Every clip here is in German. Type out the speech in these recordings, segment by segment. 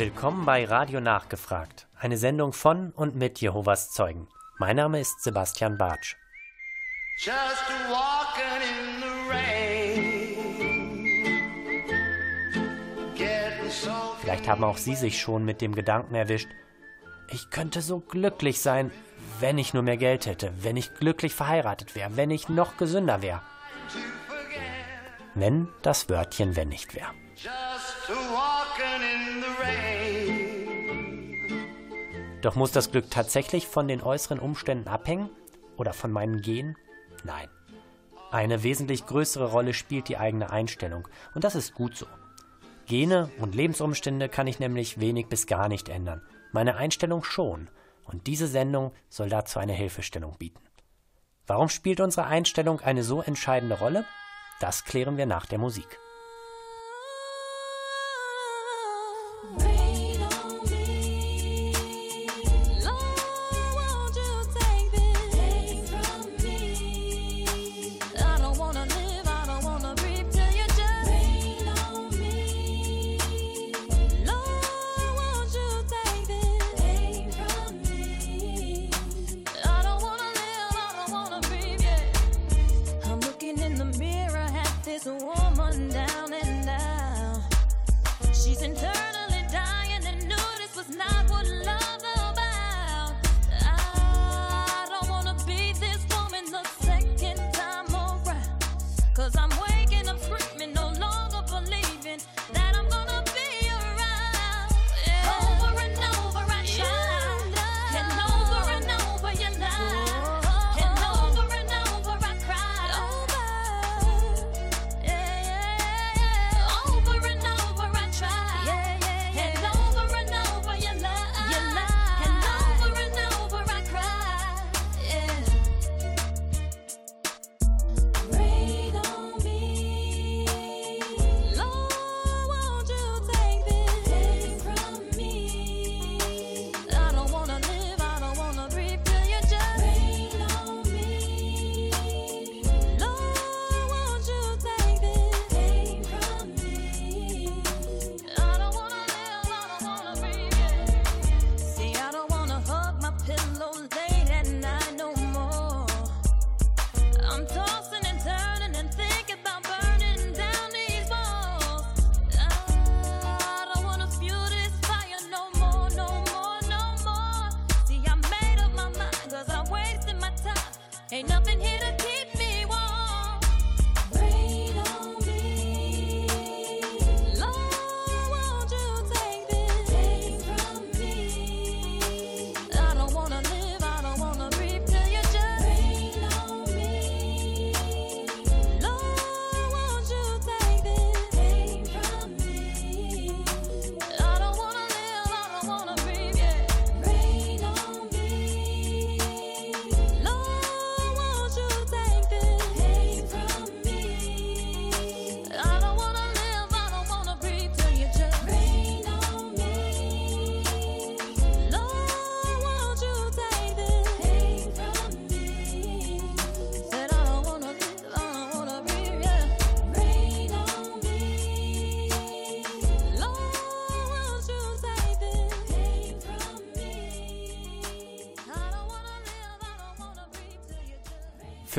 Willkommen bei Radio Nachgefragt, eine Sendung von und mit Jehovas Zeugen. Mein Name ist Sebastian Bartsch. Vielleicht haben auch Sie sich schon mit dem Gedanken erwischt, ich könnte so glücklich sein, wenn ich nur mehr Geld hätte, wenn ich glücklich verheiratet wäre, wenn ich noch gesünder wäre. Wenn das Wörtchen wenn nicht wäre. Doch muss das Glück tatsächlich von den äußeren Umständen abhängen? Oder von meinen Genen? Nein. Eine wesentlich größere Rolle spielt die eigene Einstellung. Und das ist gut so. Gene und Lebensumstände kann ich nämlich wenig bis gar nicht ändern. Meine Einstellung schon. Und diese Sendung soll dazu eine Hilfestellung bieten. Warum spielt unsere Einstellung eine so entscheidende Rolle? Das klären wir nach der Musik.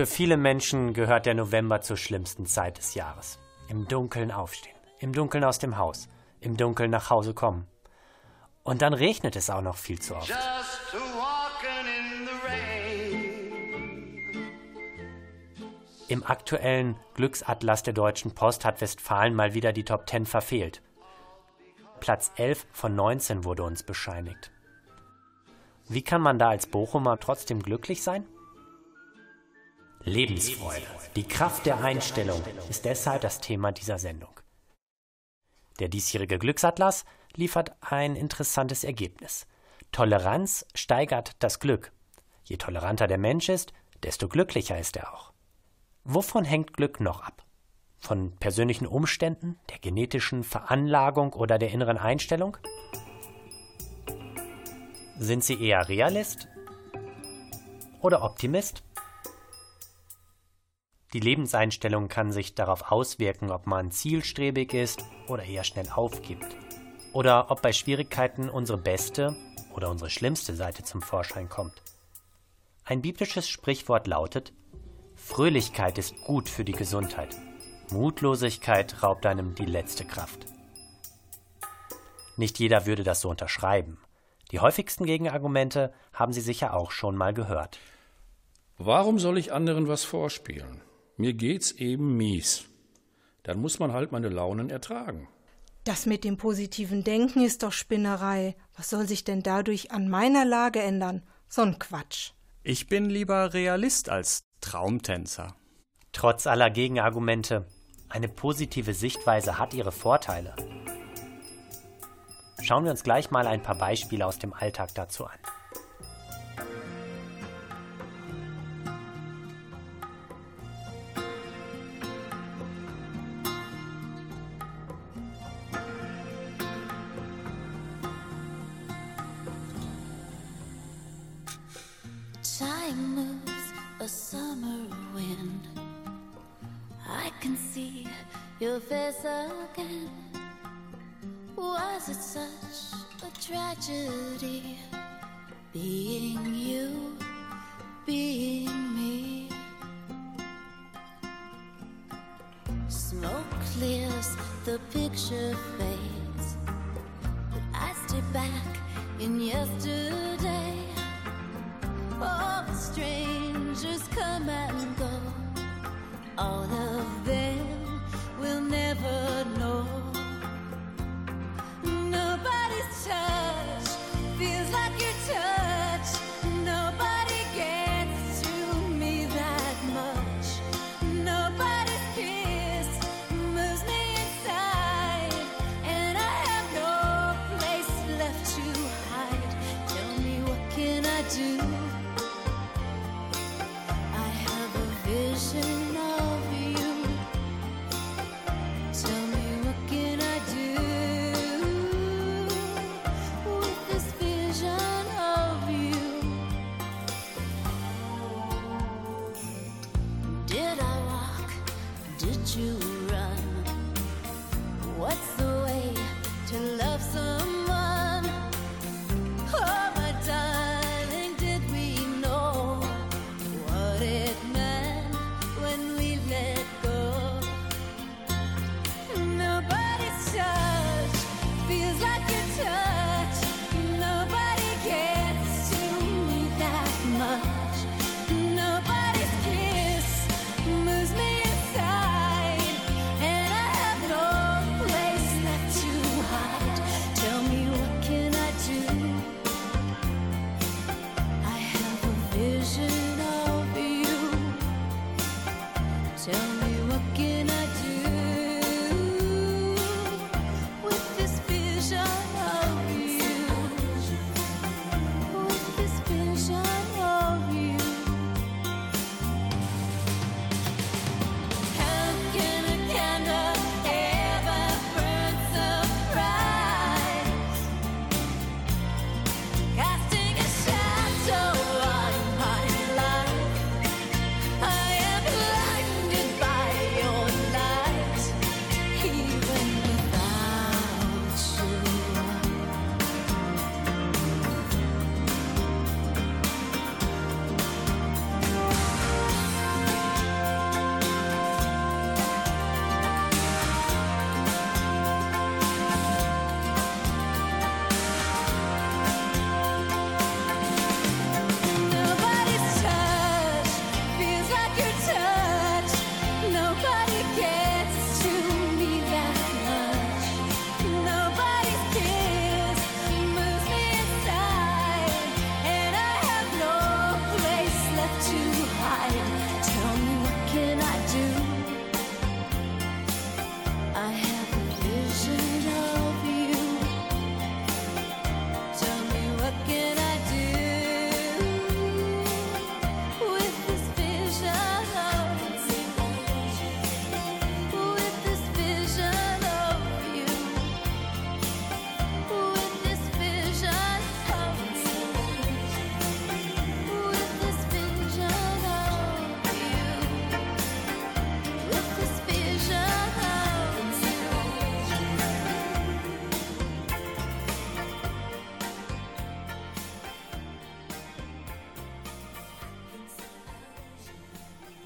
Für viele Menschen gehört der November zur schlimmsten Zeit des Jahres. Im Dunkeln aufstehen, im Dunkeln aus dem Haus, im Dunkeln nach Hause kommen. Und dann regnet es auch noch viel zu oft. Im aktuellen Glücksatlas der Deutschen Post hat Westfalen mal wieder die Top 10 verfehlt. Platz 11 von 19 wurde uns bescheinigt. Wie kann man da als Bochumer trotzdem glücklich sein? Lebensfreude, die Kraft der Einstellung ist deshalb das Thema dieser Sendung. Der diesjährige Glücksatlas liefert ein interessantes Ergebnis. Toleranz steigert das Glück. Je toleranter der Mensch ist, desto glücklicher ist er auch. Wovon hängt Glück noch ab? Von persönlichen Umständen, der genetischen Veranlagung oder der inneren Einstellung? Sind Sie eher Realist oder Optimist? Die Lebenseinstellung kann sich darauf auswirken, ob man zielstrebig ist oder eher schnell aufgibt. oder ob bei Schwierigkeiten unsere beste oder unsere schlimmste Seite zum Vorschein kommt. Ein biblisches Sprichwort lautet, Fröhlichkeit ist gut für die Gesundheit, Mutlosigkeit raubt einem die letzte Kraft. Nicht jeder würde das so unterschreiben. Die häufigsten Gegenargumente haben Sie sicher auch schon mal gehört. Warum soll ich anderen was vorspielen? Mir geht's eben mies. Dann muss man halt meine Launen ertragen. Das mit dem positiven Denken ist doch Spinnerei. Was soll sich denn dadurch an meiner Lage ändern? So ein Quatsch. Ich bin lieber Realist als Traumtänzer. Trotz aller Gegenargumente, eine positive Sichtweise hat ihre Vorteile. Schauen wir uns gleich mal ein paar Beispiele aus dem Alltag dazu an. Moves a summer wind. I can see your face again. Was it such a tragedy being you, being me? Smoke clears, the picture fades. But I stay back in yesterday. All the strangers come and go. All of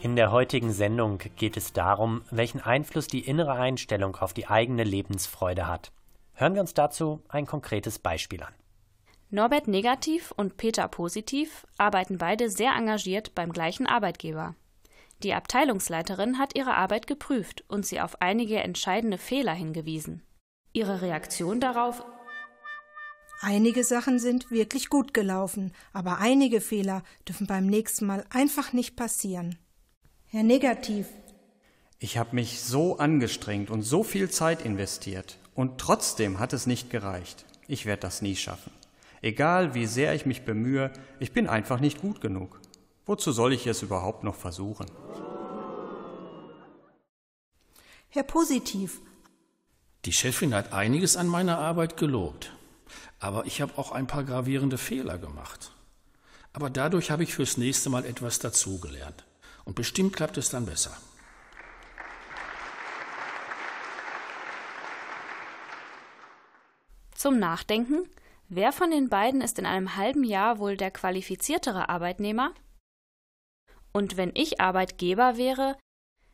In der heutigen Sendung geht es darum, welchen Einfluss die innere Einstellung auf die eigene Lebensfreude hat. Hören wir uns dazu ein konkretes Beispiel an. Norbert Negativ und Peter Positiv arbeiten beide sehr engagiert beim gleichen Arbeitgeber. Die Abteilungsleiterin hat ihre Arbeit geprüft und sie auf einige entscheidende Fehler hingewiesen. Ihre Reaktion darauf Einige Sachen sind wirklich gut gelaufen, aber einige Fehler dürfen beim nächsten Mal einfach nicht passieren. Herr Negativ, Ich habe mich so angestrengt und so viel Zeit investiert. Und trotzdem hat es nicht gereicht. Ich werde das nie schaffen. Egal wie sehr ich mich bemühe, ich bin einfach nicht gut genug. Wozu soll ich es überhaupt noch versuchen? Herr Positiv, Die Chefin hat einiges an meiner Arbeit gelobt. Aber ich habe auch ein paar gravierende Fehler gemacht. Aber dadurch habe ich fürs nächste Mal etwas dazugelernt. Und bestimmt klappt es dann besser. zum Nachdenken. Wer von den beiden ist in einem halben Jahr wohl der qualifiziertere Arbeitnehmer? Und wenn ich Arbeitgeber wäre,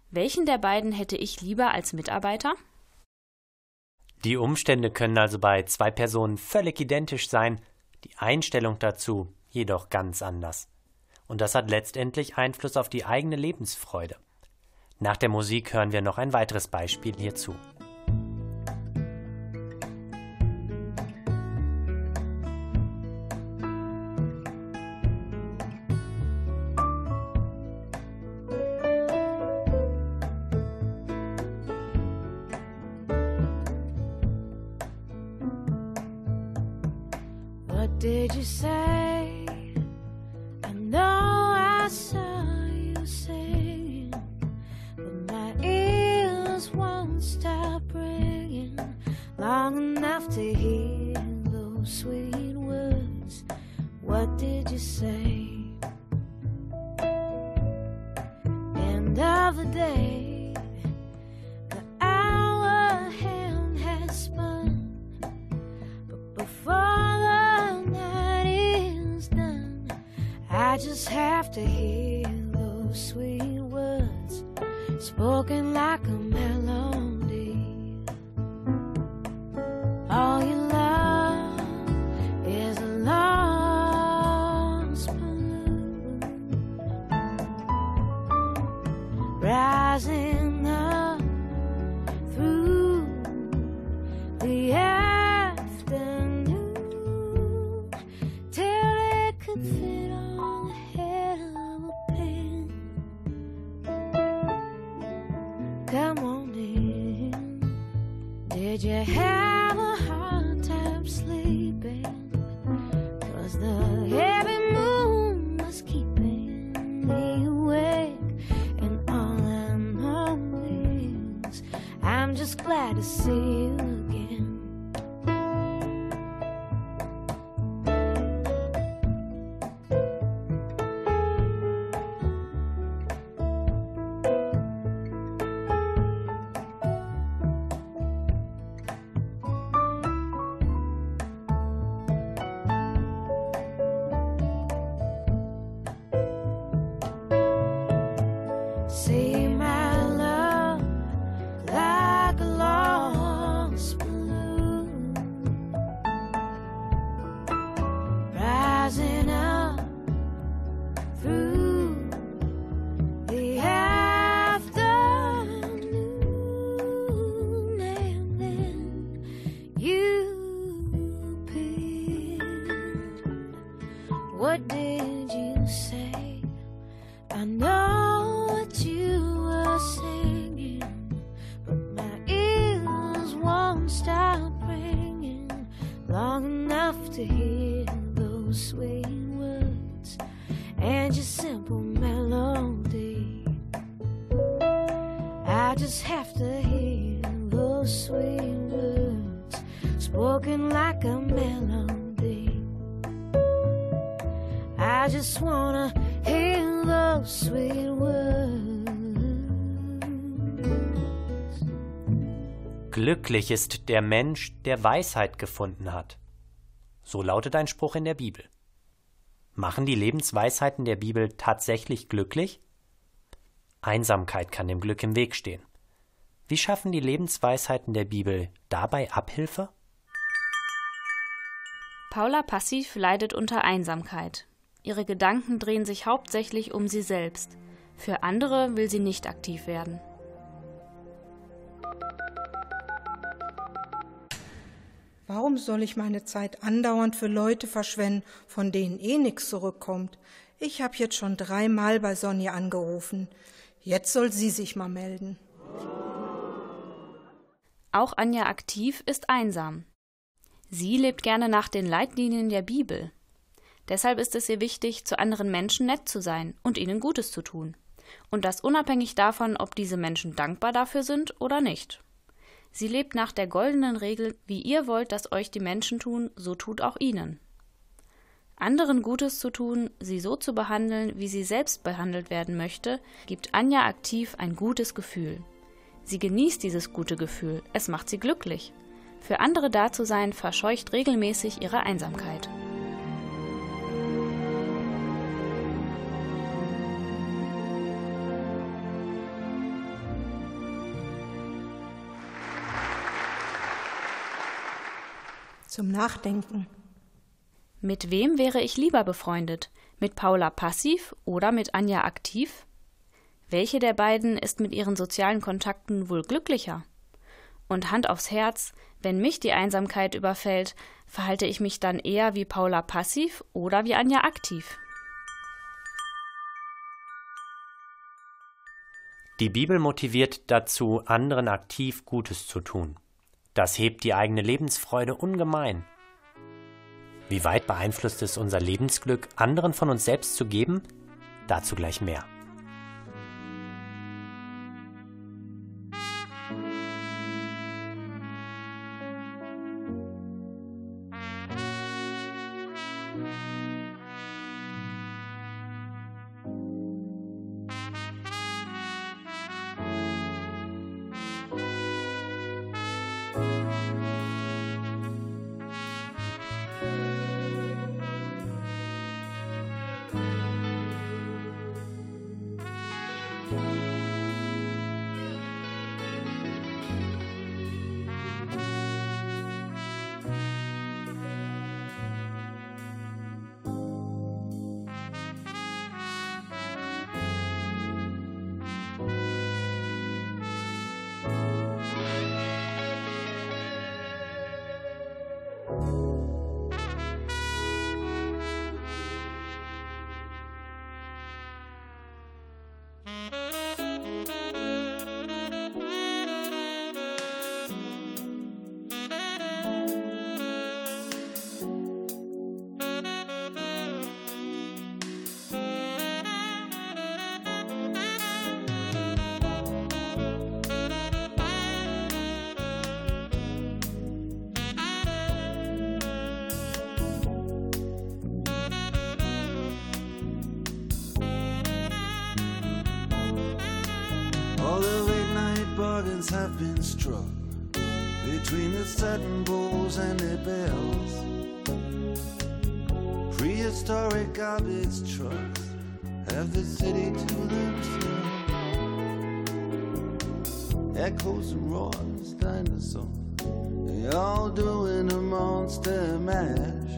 welchen der beiden hätte ich lieber als Mitarbeiter? Die Umstände können also bei zwei Personen völlig identisch sein, die Einstellung dazu jedoch ganz anders. Und das hat letztendlich Einfluss auf die eigene Lebensfreude. Nach der Musik hören wir noch ein weiteres Beispiel hierzu. What did you say? Glücklich ist der Mensch, der Weisheit gefunden hat. So lautet ein Spruch in der Bibel. Machen die Lebensweisheiten der Bibel tatsächlich glücklich? Einsamkeit kann dem Glück im Weg stehen. Wie schaffen die Lebensweisheiten der Bibel dabei Abhilfe? Paula Passiv leidet unter Einsamkeit. Ihre Gedanken drehen sich hauptsächlich um sie selbst. Für andere will sie nicht aktiv werden. Warum soll ich meine Zeit andauernd für Leute verschwenden, von denen eh nichts zurückkommt? Ich habe jetzt schon dreimal bei Sonja angerufen. Jetzt soll sie sich mal melden. Auch Anja Aktiv ist einsam. Sie lebt gerne nach den Leitlinien der Bibel. Deshalb ist es ihr wichtig, zu anderen Menschen nett zu sein und ihnen Gutes zu tun. Und das unabhängig davon, ob diese Menschen dankbar dafür sind oder nicht. Sie lebt nach der goldenen Regel, wie ihr wollt, dass euch die Menschen tun, so tut auch ihnen. Anderen Gutes zu tun, sie so zu behandeln, wie sie selbst behandelt werden möchte, gibt Anja aktiv ein gutes Gefühl. Sie genießt dieses gute Gefühl, es macht sie glücklich. Für andere da zu sein, verscheucht regelmäßig ihre Einsamkeit. Zum Nachdenken. Mit wem wäre ich lieber befreundet? Mit Paula Passiv oder mit Anja Aktiv? Welche der beiden ist mit ihren sozialen Kontakten wohl glücklicher? Und Hand aufs Herz, wenn mich die Einsamkeit überfällt, verhalte ich mich dann eher wie Paula Passiv oder wie Anja Aktiv? Die Bibel motiviert dazu, anderen aktiv Gutes zu tun. Das hebt die eigene Lebensfreude ungemein. Wie weit beeinflusst es unser Lebensglück, anderen von uns selbst zu geben? Dazu gleich mehr. Have been struck between the satin bowls and their bells. Prehistoric garbage trucks have the city to themselves. Echoes and roars, dinosaurs, they all doing a monster mash.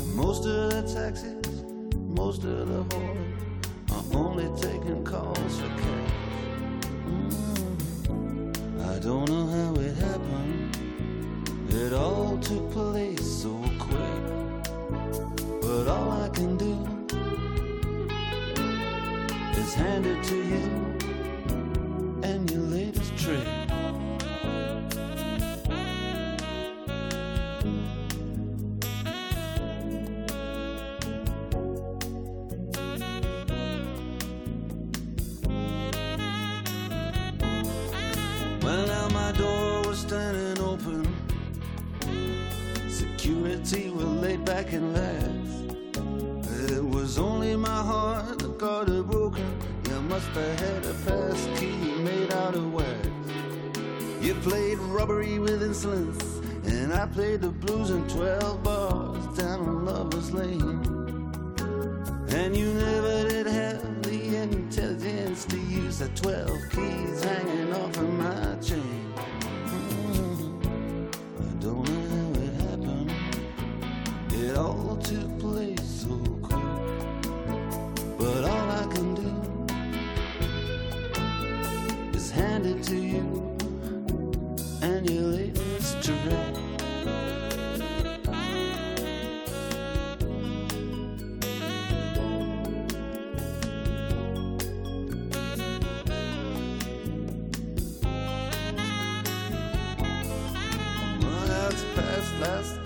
And most of the taxis, most of the whores are only taking calls for cash. Don't know how it happened. It all took place so quick. But all I can do is hand it to you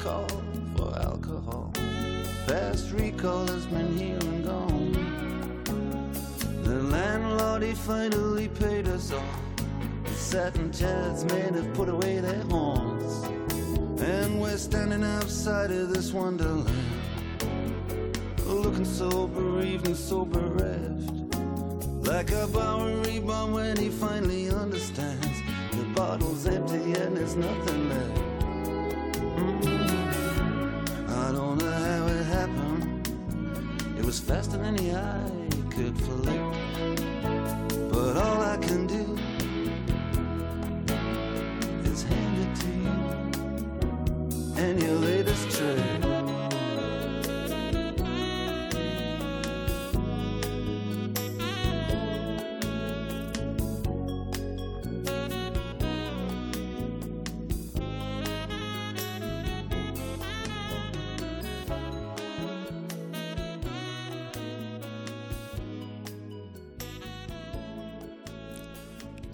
last call for alcohol. Past recall has been here and gone. The landlord, he finally paid us off. The satin chairs men have put away their horns. And we're standing outside of this wonderland. Looking so bereaved and so bereft. Like a Bowery bomb when he finally understands. The bottle's empty and there's nothing left. Was faster than the eye could flick.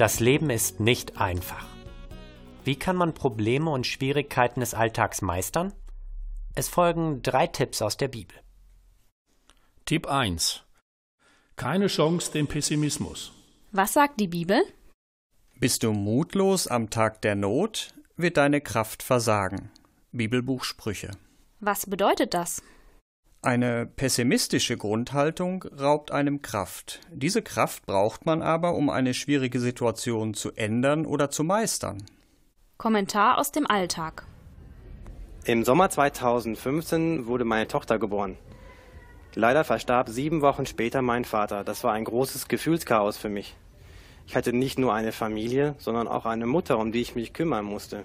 Das Leben ist nicht einfach. Wie kann man Probleme und Schwierigkeiten des Alltags meistern? Es folgen drei Tipps aus der Bibel. Tipp 1. Keine Chance dem Pessimismus. Was sagt die Bibel? Bist du mutlos am Tag der Not, wird deine Kraft versagen. Bibelbuch Sprüche. Was bedeutet das? Eine pessimistische Grundhaltung raubt einem Kraft. Diese Kraft braucht man aber, um eine schwierige Situation zu ändern oder zu meistern. Kommentar aus dem Alltag. Im Sommer 2015 wurde meine Tochter geboren. Leider verstarb sieben Wochen später mein Vater. Das war ein großes Gefühlschaos für mich. Ich hatte nicht nur eine Familie, sondern auch eine Mutter, um die ich mich kümmern musste.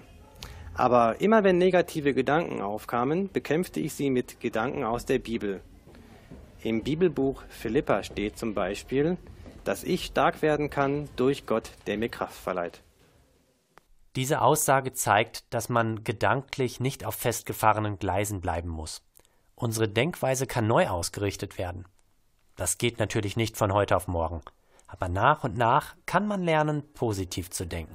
Aber immer wenn negative Gedanken aufkamen, bekämpfte ich sie mit Gedanken aus der Bibel. Im Bibelbuch Philippa steht zum Beispiel, dass ich stark werden kann durch Gott, der mir Kraft verleiht. Diese Aussage zeigt, dass man gedanklich nicht auf festgefahrenen Gleisen bleiben muss. Unsere Denkweise kann neu ausgerichtet werden. Das geht natürlich nicht von heute auf morgen, aber nach und nach kann man lernen, positiv zu denken.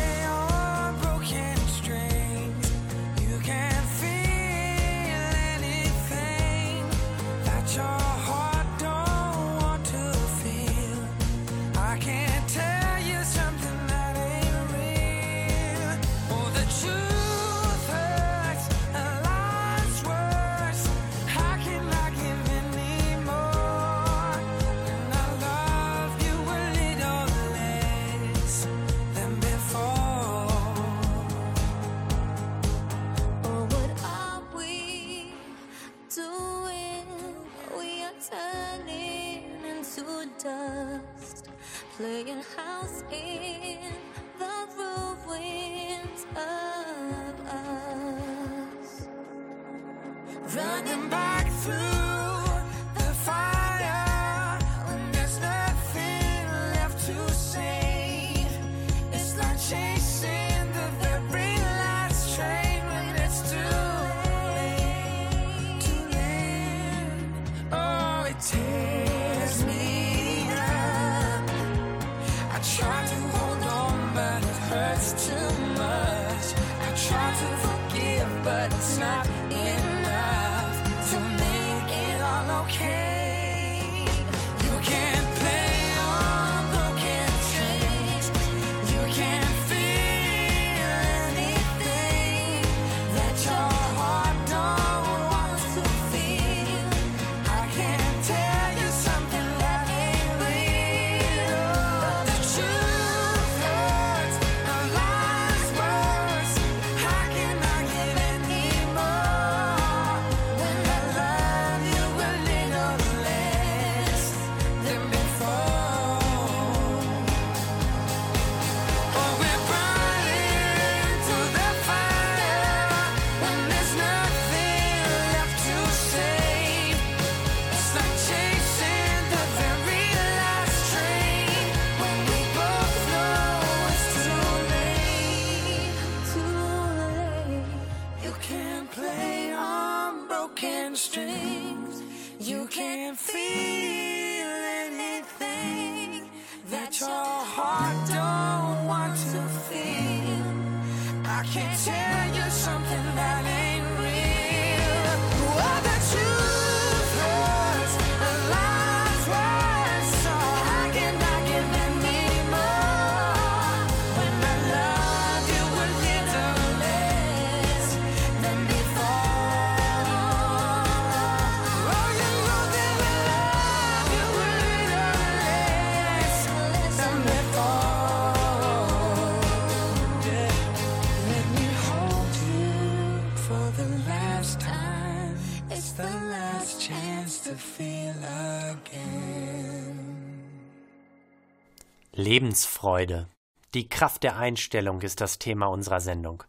Lebensfreude. Die Kraft der Einstellung ist das Thema unserer Sendung.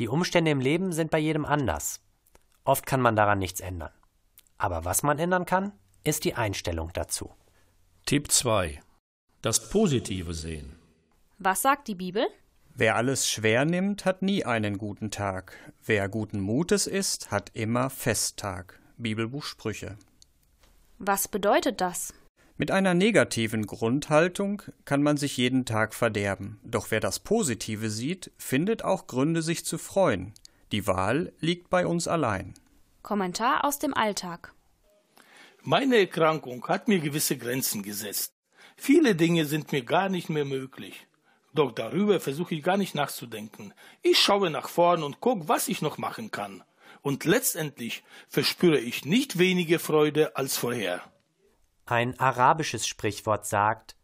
Die Umstände im Leben sind bei jedem anders. Oft kann man daran nichts ändern. Aber was man ändern kann, ist die Einstellung dazu. Tipp 2. Das Positive sehen. Was sagt die Bibel? Wer alles schwer nimmt, hat nie einen guten Tag. Wer guten Mutes ist, hat immer Festtag. Bibelbuch Sprüche. Was bedeutet das? Mit einer negativen Grundhaltung kann man sich jeden Tag verderben. Doch wer das Positive sieht, findet auch Gründe, sich zu freuen. Die Wahl liegt bei uns allein. Kommentar aus dem Alltag. Meine Erkrankung hat mir gewisse Grenzen gesetzt. Viele Dinge sind mir gar nicht mehr möglich. Doch darüber versuche ich gar nicht nachzudenken. Ich schaue nach vorn und gucke, was ich noch machen kann. Und letztendlich verspüre ich nicht weniger Freude als vorher. Ein arabisches Sprichwort sagt,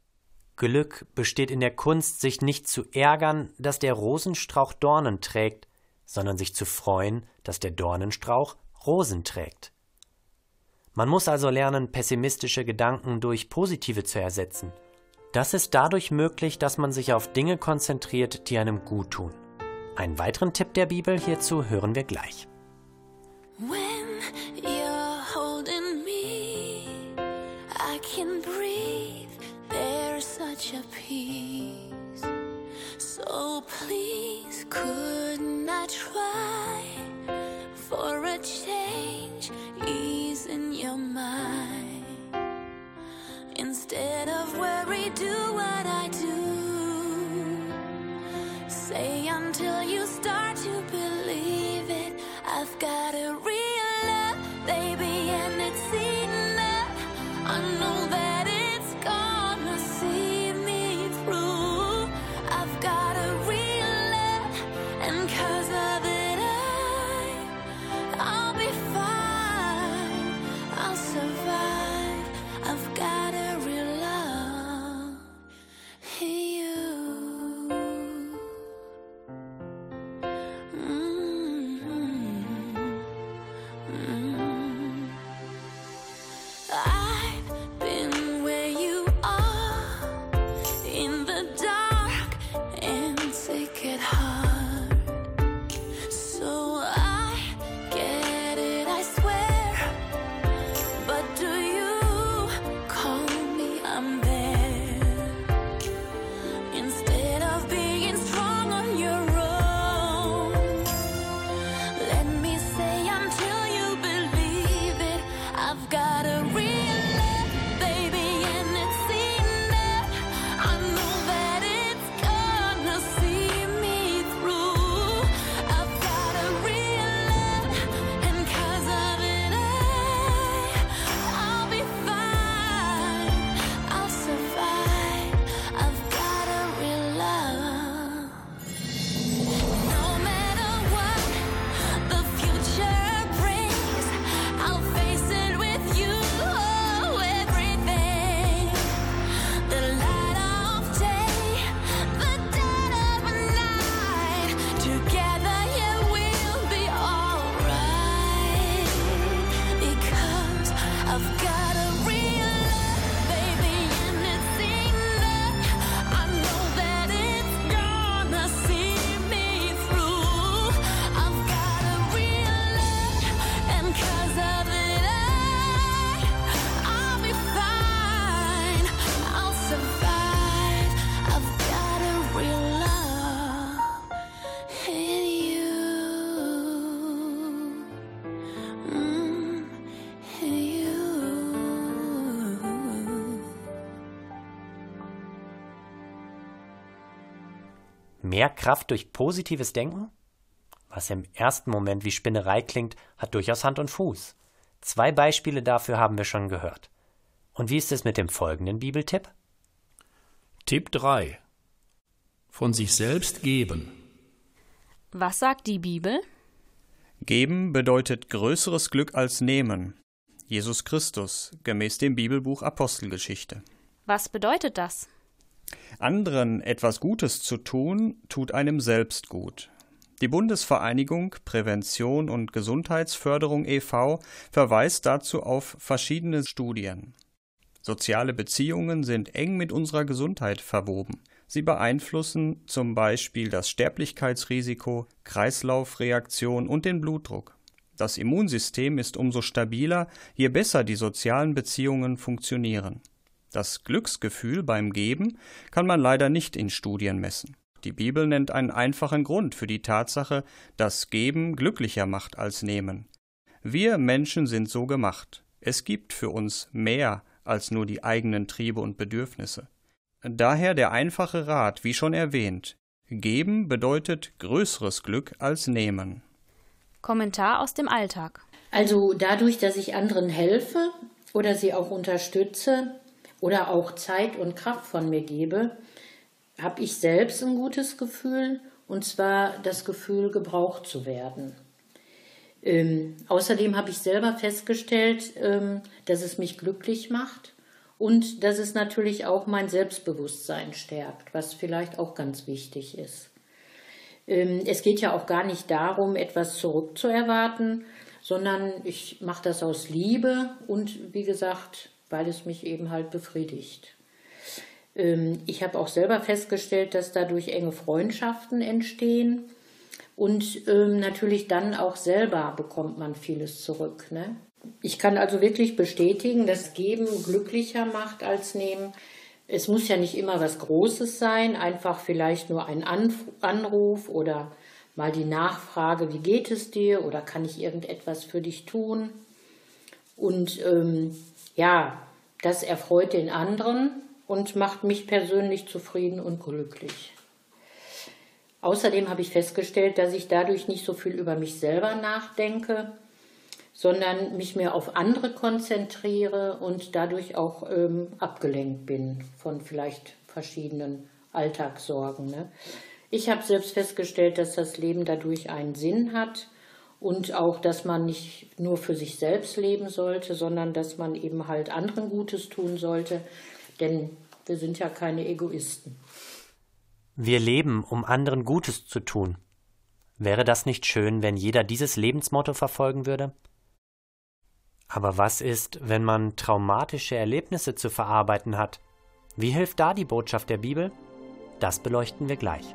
Glück besteht in der Kunst, sich nicht zu ärgern, dass der Rosenstrauch Dornen trägt, sondern sich zu freuen, dass der Dornenstrauch Rosen trägt. Man muss also lernen, pessimistische Gedanken durch positive zu ersetzen. Das ist dadurch möglich, dass man sich auf Dinge konzentriert, die einem gut tun. Einen weiteren Tipp der Bibel hierzu hören wir gleich. When can breathe. There's such a peace. So please, couldn't I try for a change? Ease in your mind. Instead of worry, do what I do. Say until you start to believe it. I've got Mehr Kraft durch positives Denken? Was im ersten Moment wie Spinnerei klingt, hat durchaus Hand und Fuß. Zwei Beispiele dafür haben wir schon gehört. Und wie ist es mit dem folgenden Bibeltipp? Tipp 3. Von sich selbst geben. Was sagt die Bibel? Geben bedeutet größeres Glück als nehmen. Jesus Christus, gemäß dem Bibelbuch Apostelgeschichte. Was bedeutet das? Anderen etwas Gutes zu tun, tut einem selbst gut. Die Bundesvereinigung Prävention und Gesundheitsförderung e.V. verweist dazu auf verschiedene Studien. Soziale Beziehungen sind eng mit unserer Gesundheit verwoben. Sie beeinflussen zum Beispiel das Sterblichkeitsrisiko, Kreislaufreaktion und den Blutdruck. Das Immunsystem ist umso stabiler, je besser die sozialen Beziehungen funktionieren. Das Glücksgefühl beim Geben kann man leider nicht in Studien messen. Die Bibel nennt einen einfachen Grund für die Tatsache, dass Geben glücklicher macht als Nehmen. Wir Menschen sind so gemacht. Es gibt für uns mehr als nur die eigenen Triebe und Bedürfnisse. Daher der einfache Rat, wie schon erwähnt, geben bedeutet größeres Glück als nehmen. Kommentar aus dem Alltag. Also dadurch, dass ich anderen helfe oder sie auch unterstütze oder auch Zeit und Kraft von mir gebe, habe ich selbst ein gutes Gefühl und zwar das Gefühl, gebraucht zu werden. Ähm, außerdem habe ich selber festgestellt, ähm, dass es mich glücklich macht und dass es natürlich auch mein Selbstbewusstsein stärkt, was vielleicht auch ganz wichtig ist. Ähm, es geht ja auch gar nicht darum, etwas zurückzuerwarten, sondern ich mache das aus Liebe und wie gesagt, weil es mich eben halt befriedigt. Ähm, Ich habe auch selber festgestellt, dass dadurch enge Freundschaften entstehen und ähm, natürlich dann auch selber bekommt man vieles zurück. Ne? Ich kann also wirklich bestätigen, dass Geben glücklicher macht als Nehmen. Es muss ja nicht immer was Großes sein, einfach vielleicht nur ein Anruf oder mal die Nachfrage, wie geht es dir oder kann ich irgendetwas für dich tun? Und ähm, ja, das erfreut den anderen und macht mich persönlich zufrieden und glücklich. Außerdem habe ich festgestellt, dass ich dadurch nicht so viel über mich selber nachdenke, sondern mich mehr auf andere konzentriere und dadurch auch ähm, abgelenkt bin von vielleicht verschiedenen Alltagssorgen. Ne? Ich habe selbst festgestellt, dass das Leben dadurch einen Sinn hat und auch, dass man nicht nur für sich selbst leben sollte, sondern dass man eben halt anderen Gutes tun sollte, denn wir sind ja keine Egoisten. Wir leben, um anderen Gutes zu tun. Wäre das nicht schön, wenn jeder dieses Lebensmotto verfolgen würde? Aber was ist, wenn man traumatische Erlebnisse zu verarbeiten hat? Wie hilft da die Botschaft der Bibel? Das beleuchten wir gleich.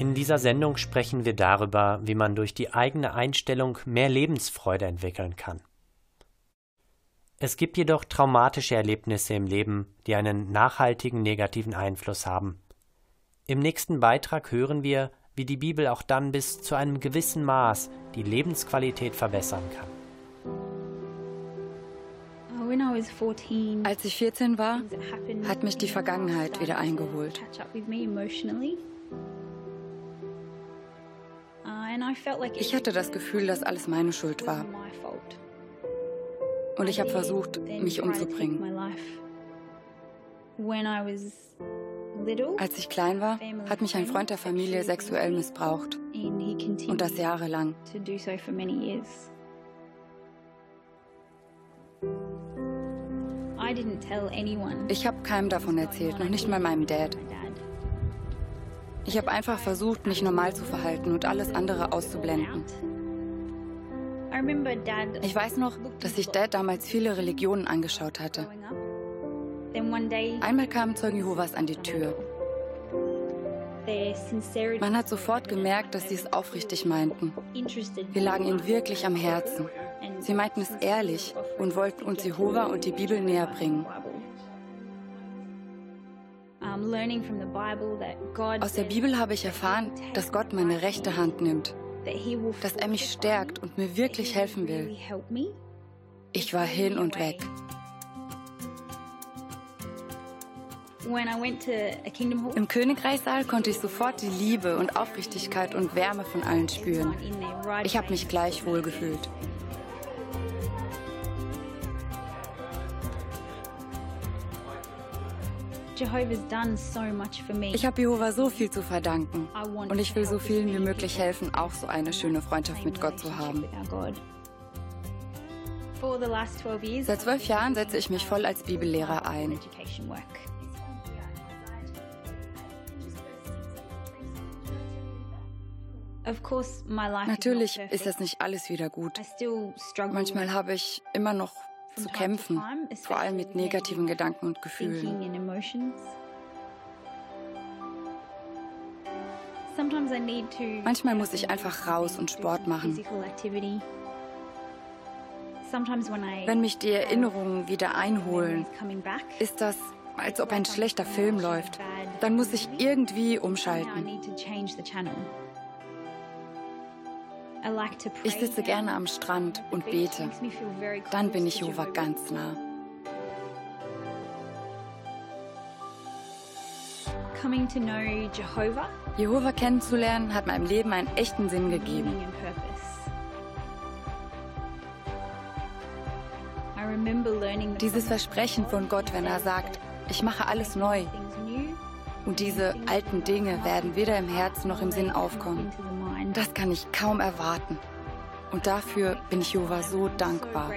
In dieser Sendung sprechen wir darüber, wie man durch die eigene Einstellung mehr Lebensfreude entwickeln kann. Es gibt jedoch traumatische Erlebnisse im Leben, die einen nachhaltigen negativen Einfluss haben. Im nächsten Beitrag hören wir, wie die Bibel auch dann bis zu einem gewissen Maß die Lebensqualität verbessern kann. Als ich 14 war, hat mich die Vergangenheit wieder eingeholt. Ich hatte das Gefühl, dass alles meine Schuld war. Und ich habe versucht, mich umzubringen. Als ich klein war, hat mich ein Freund der Familie sexuell missbraucht. Und das jahrelang. Ich habe keinem davon erzählt, noch nicht mal meinem Dad. Ich habe einfach versucht, mich normal zu verhalten und alles andere auszublenden. Ich weiß noch, dass sich Dad damals viele Religionen angeschaut hatte. Einmal kamen Zeugen Jehovas an die Tür. Man hat sofort gemerkt, dass sie es aufrichtig meinten. Wir lagen ihnen wirklich am Herzen. Sie meinten es ehrlich und wollten uns Jehova und die Bibel näher bringen. Aus der Bibel habe ich erfahren, dass Gott meine rechte Hand nimmt, dass er mich stärkt und mir wirklich helfen will. Ich war hin und weg. Im Königreichssaal konnte ich sofort die Liebe und Aufrichtigkeit und Wärme von allen spüren. Ich habe mich gleich wohl gefühlt. Ich habe Jehova so viel zu verdanken und ich will so vielen wie möglich helfen, auch so eine schöne Freundschaft mit Gott zu haben. Seit zwölf Jahren setze ich mich voll als Bibellehrer ein. Natürlich ist das nicht alles wieder gut. Manchmal habe ich immer noch zu kämpfen, vor allem mit negativen Gedanken und Gefühlen. Manchmal muss ich einfach raus und Sport machen. Wenn mich die Erinnerungen wieder einholen, ist das, als ob ein schlechter Film läuft. Dann muss ich irgendwie umschalten. Ich sitze gerne am Strand und bete. Dann bin ich Jehova ganz nah. Jehova kennenzulernen hat meinem Leben einen echten Sinn gegeben. Dieses Versprechen von Gott, wenn er sagt, ich mache alles neu. Und diese alten Dinge werden weder im Herzen noch im Sinn aufkommen. Das kann ich kaum erwarten. Und dafür bin ich Jehova so dankbar.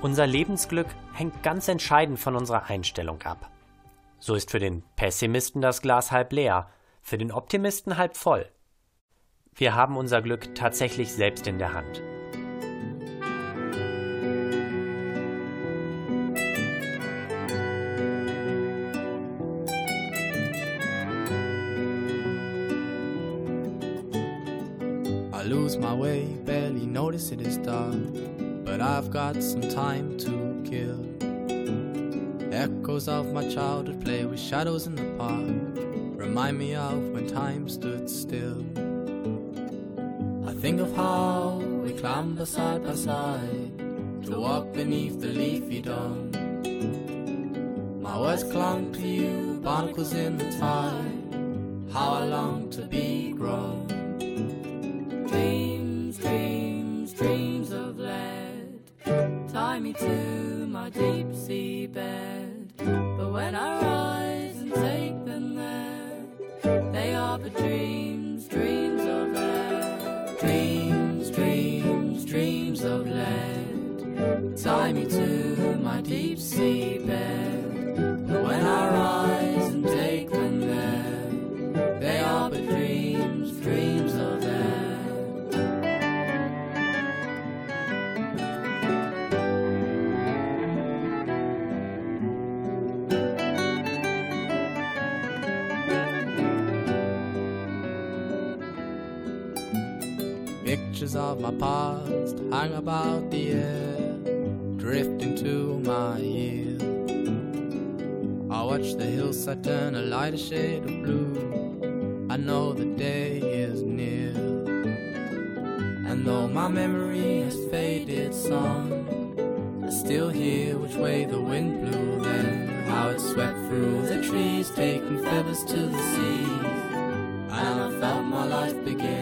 Unser Lebensglück hängt ganz entscheidend von unserer Einstellung ab. So ist für den Pessimisten das Glas halb leer, für den Optimisten halb voll. Wir haben unser Glück tatsächlich selbst in der Hand. My way, barely notice it is dark, but I've got some time to kill. Echoes of my childhood play with shadows in the park, remind me of when time stood still. I think of how we clamber side by side to walk beneath the leafy dawn. My words clung to you, barnacles in the tide, how I long to be grown. Dreams, dreams, dreams of lead tie me to my deep sea bed. But when I rise and take them there, they are but dreams, dreams of lead. Dreams, dreams, dreams of lead tie me to my deep sea Pictures of my past hang about the air, drifting to my ear. I watch the hillside turn a lighter shade of blue. I know the day is near. And though my memory has faded some, I still hear which way the wind blew then, how it swept through the trees, taking feathers to the sea. And I felt my life begin.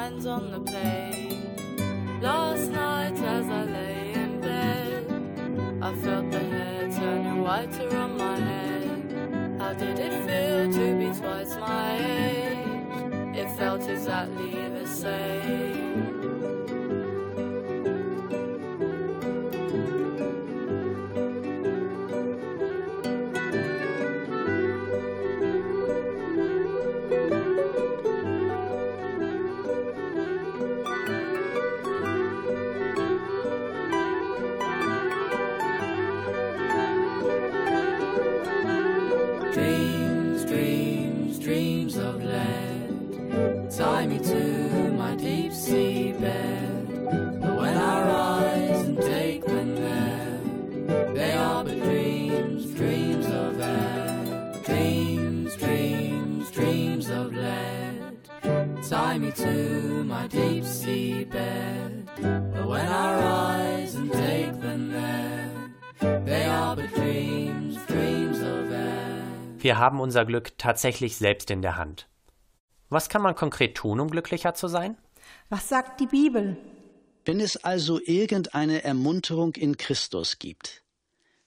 Lines on the page. Last night as I lay in bed, I felt the hair turning whiter on my head. How did it feel to be twice my age? It felt exactly the same. Me to my deep sea bed. But when I rise and take them there, they are but dreams, dreams of air. Wir haben unser Glück tatsächlich selbst in der Hand. Was kann man konkret tun, um glücklicher zu sein? Was sagt die Bibel? Wenn es also irgendeine Ermunterung in Christus gibt,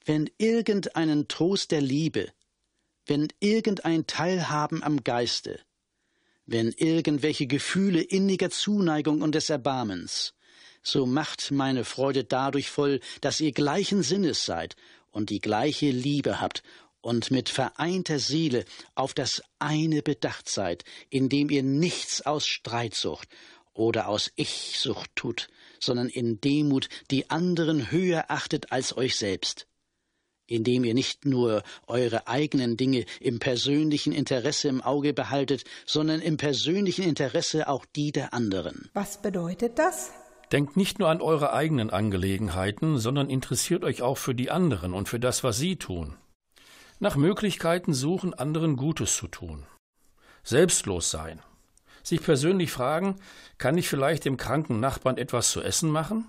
wenn irgendeinen Trost der Liebe, wenn irgendein Teilhaben am Geiste, wenn irgendwelche Gefühle inniger Zuneigung und des Erbarmens, so macht meine Freude dadurch voll, dass ihr gleichen Sinnes seid und die gleiche Liebe habt und mit vereinter Seele auf das eine bedacht seid, indem ihr nichts aus Streitsucht oder aus Ich-Sucht tut, sondern in Demut die anderen höher achtet als euch selbst, indem ihr nicht nur eure eigenen Dinge im persönlichen Interesse im Auge behaltet, sondern im persönlichen Interesse auch die der anderen. Was bedeutet das? Denkt nicht nur an eure eigenen Angelegenheiten, sondern interessiert euch auch für die anderen und für das, was sie tun. Nach Möglichkeiten suchen, anderen Gutes zu tun. Selbstlos sein. Sich persönlich fragen, kann ich vielleicht dem kranken Nachbarn etwas zu essen machen?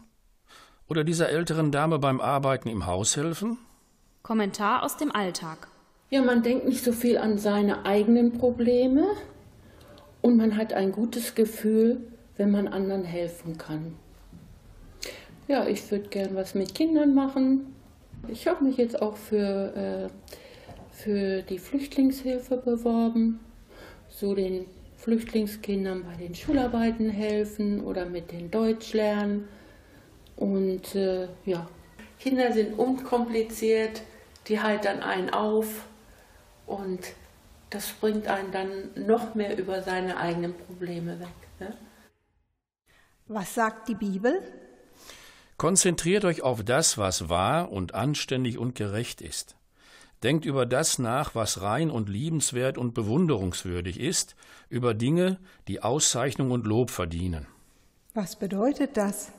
Oder dieser älteren Dame beim Arbeiten im Haus helfen? Kommentar aus dem Alltag. Ja, man denkt nicht so viel an seine eigenen Probleme und man hat ein gutes Gefühl, wenn man anderen helfen kann. Ja, ich würde gern was mit Kindern machen. Ich habe mich jetzt auch für, äh, für die Flüchtlingshilfe beworben, so den Flüchtlingskindern bei den Schularbeiten helfen oder mit den Deutsch lernen. Und äh, ja, Kinder sind unkompliziert, die heitern einen auf und das bringt einen dann noch mehr über seine eigenen Probleme weg. Ne? Was sagt die Bibel? Konzentriert euch auf das, was wahr und anständig und gerecht ist. Denkt über das nach, was rein und liebenswert und bewunderungswürdig ist, über Dinge, die Auszeichnung und Lob verdienen. Was bedeutet das?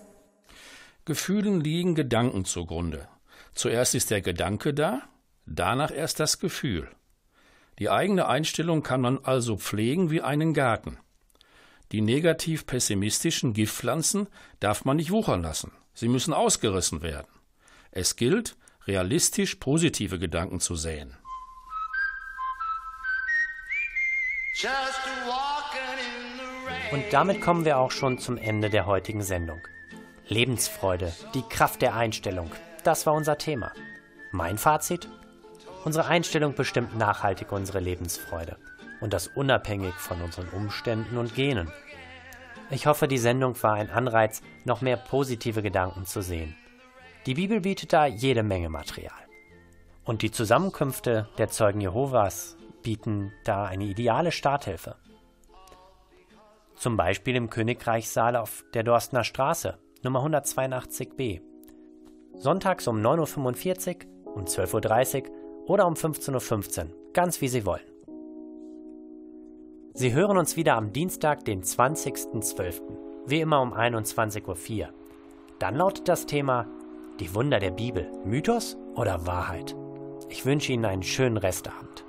Gefühlen liegen Gedanken zugrunde. Zuerst ist der Gedanke da, danach erst das Gefühl. Die eigene Einstellung kann man also pflegen wie einen Garten. Die negativ pessimistischen Giftpflanzen darf man nicht wuchern lassen. Sie müssen ausgerissen werden. Es gilt, realistisch positive Gedanken zu säen. Und damit kommen wir auch schon zum Ende der heutigen Sendung. Lebensfreude, die Kraft der Einstellung, das war unser Thema. Mein Fazit? Unsere Einstellung bestimmt nachhaltig unsere Lebensfreude. Und das unabhängig von unseren Umständen und Genen. Ich hoffe, die Sendung war ein Anreiz, noch mehr positive Gedanken zu sehen. Die Bibel bietet da jede Menge Material. Und die Zusammenkünfte der Zeugen Jehovas bieten da eine ideale Starthilfe. Zum Beispiel im Königreichssaal auf der Dorstner Straße, Nummer 182b. Sonntags um 9.45 Uhr, um 12.30 Uhr oder um 15.15 Uhr, ganz wie Sie wollen. Sie hören uns wieder am Dienstag, den 20.12., wie immer um 21.04 Uhr. Dann lautet das Thema Die Wunder der Bibel, Mythos oder Wahrheit? Ich wünsche Ihnen einen schönen Restabend.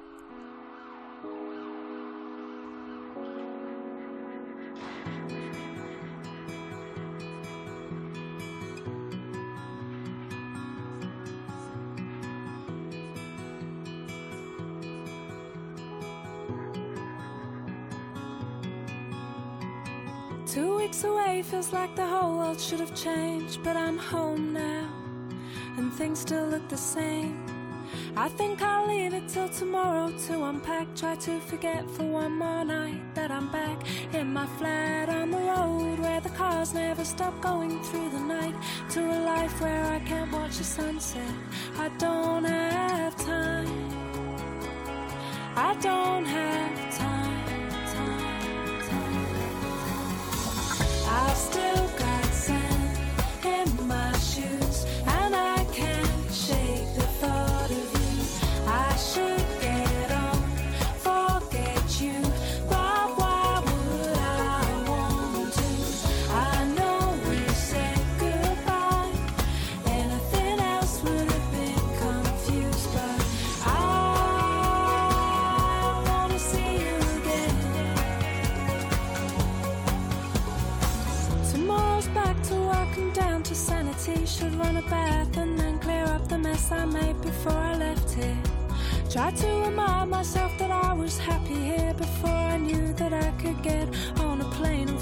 Feels like the whole world should have changed, but I'm home now, and things still look the same. I think I'll leave it till tomorrow to unpack. Try to forget for one more night that I'm back in my flat on the road where the cars never stop going through the night. To a life where I can't watch the sunset. I don't have time. I don't have time. Still bath and then clear up the mess I made before I left here. Try to remind myself that I was happy here before I knew that I could get on a plane